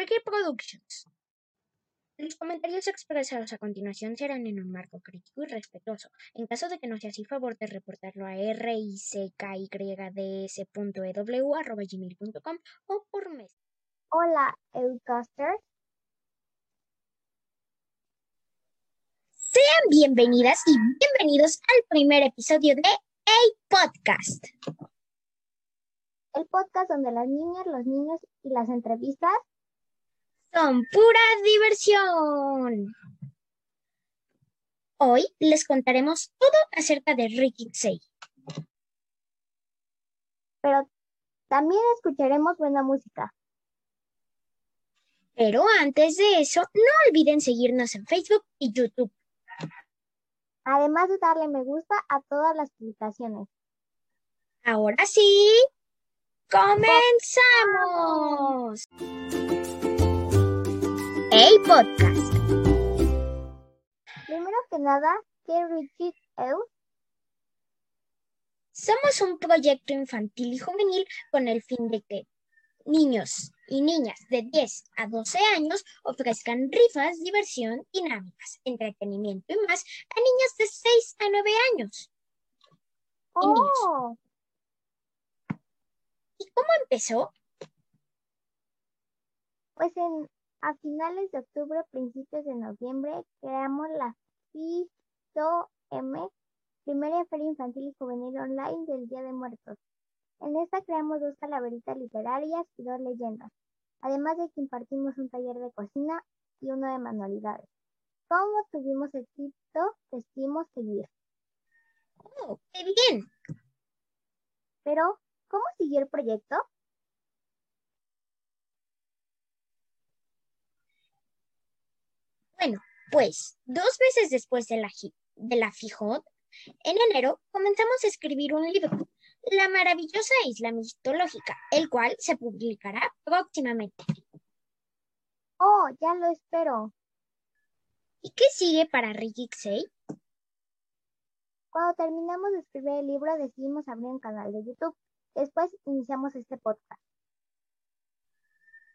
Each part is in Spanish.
Ricky Productions. Los comentarios expresados a continuación serán en un marco crítico y respetuoso. En caso de que no sea así, favor de reportarlo a rickydds.ew.gmail.com o por mes. Hola, Educasters. Sean bienvenidas y bienvenidos al primer episodio de A Podcast. El podcast donde las niñas, los niños y las entrevistas son pura diversión. Hoy les contaremos todo acerca de Ricky Say. Pero también escucharemos buena música. Pero antes de eso, no olviden seguirnos en Facebook y YouTube. Además de darle me gusta a todas las publicaciones. Ahora sí, comenzamos. El podcast. Primero que nada, ¿qué Richie? Somos un proyecto infantil y juvenil con el fin de que niños y niñas de 10 a 12 años ofrezcan rifas, diversión, dinámicas, entretenimiento y más a niños de 6 a 9 años. Y. Oh, ¿Y cómo empezó? pues en, a finales de octubre, principios de noviembre, creamos la FISO-M, primera feria infantil y juvenil online del Día de Muertos. En esta creamos dos calaveritas literarias y dos leyendas, además de que impartimos un taller de cocina y uno de manualidades. ¿Cómo tuvimos éxito? Decidimos seguir. Oh, ¡Qué bien! Pero, ¿cómo siguió el proyecto? Bueno, pues dos meses después de la, de la FIJOT, en enero comenzamos a escribir un libro, La maravillosa isla mitológica, el cual se publicará próximamente. Oh, ya lo espero. ¿Y qué sigue para Say? Cuando terminamos de escribir el libro, decidimos abrir un canal de YouTube. Después iniciamos este podcast.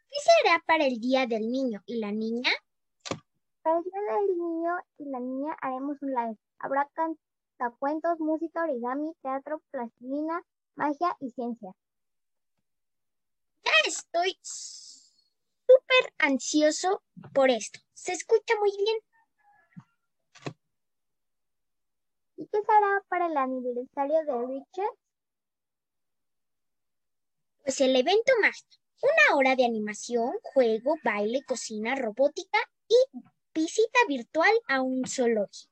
¿Qué será para el Día del Niño y la Niña? Para el Día del Niño y la Niña haremos un live. Habrá cantacuentos, música, origami, teatro, plastilina, magia y ciencia. Ya estoy súper ansioso por esto. Se escucha muy bien. ¿Y qué será para el aniversario de Richard? Pues el evento más, una hora de animación, juego, baile, cocina, robótica y visita virtual a un zoológico.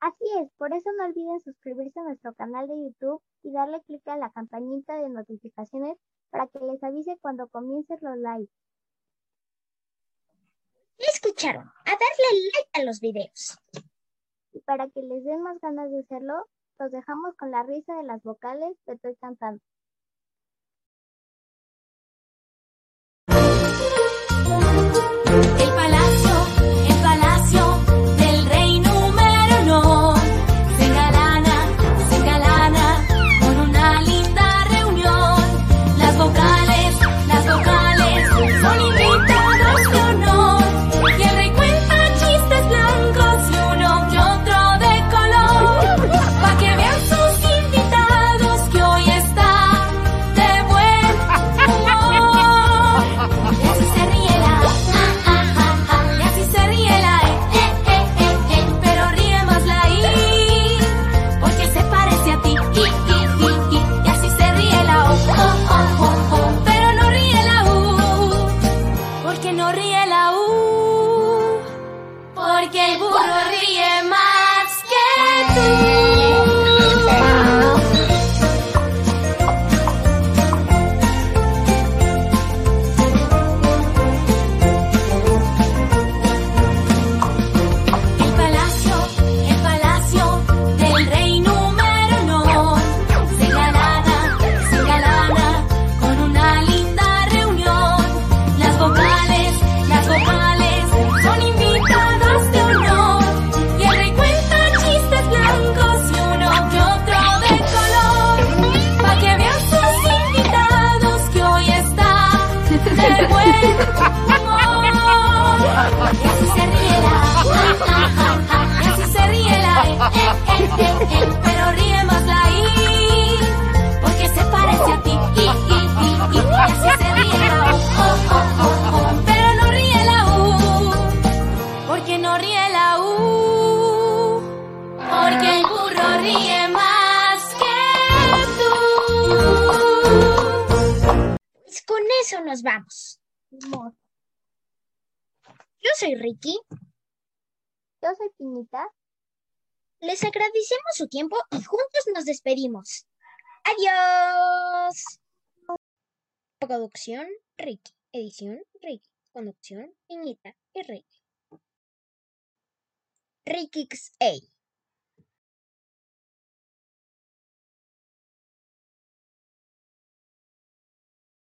Así es, por eso no olviden suscribirse a nuestro canal de YouTube y darle clic a la campanita de notificaciones para que les avise cuando comiencen los live. ¿Ya escucharon? A darle like a los videos. Y para que les den más ganas de hacerlo, los dejamos con la risa de las vocales que estoy cantando. porque el nos vamos. Yo soy Ricky. Yo soy Pinita. Les agradecemos su tiempo y juntos nos despedimos. Adiós. Producción Ricky. Edición Ricky. Conducción Pinita y Ricky. Ricky XA.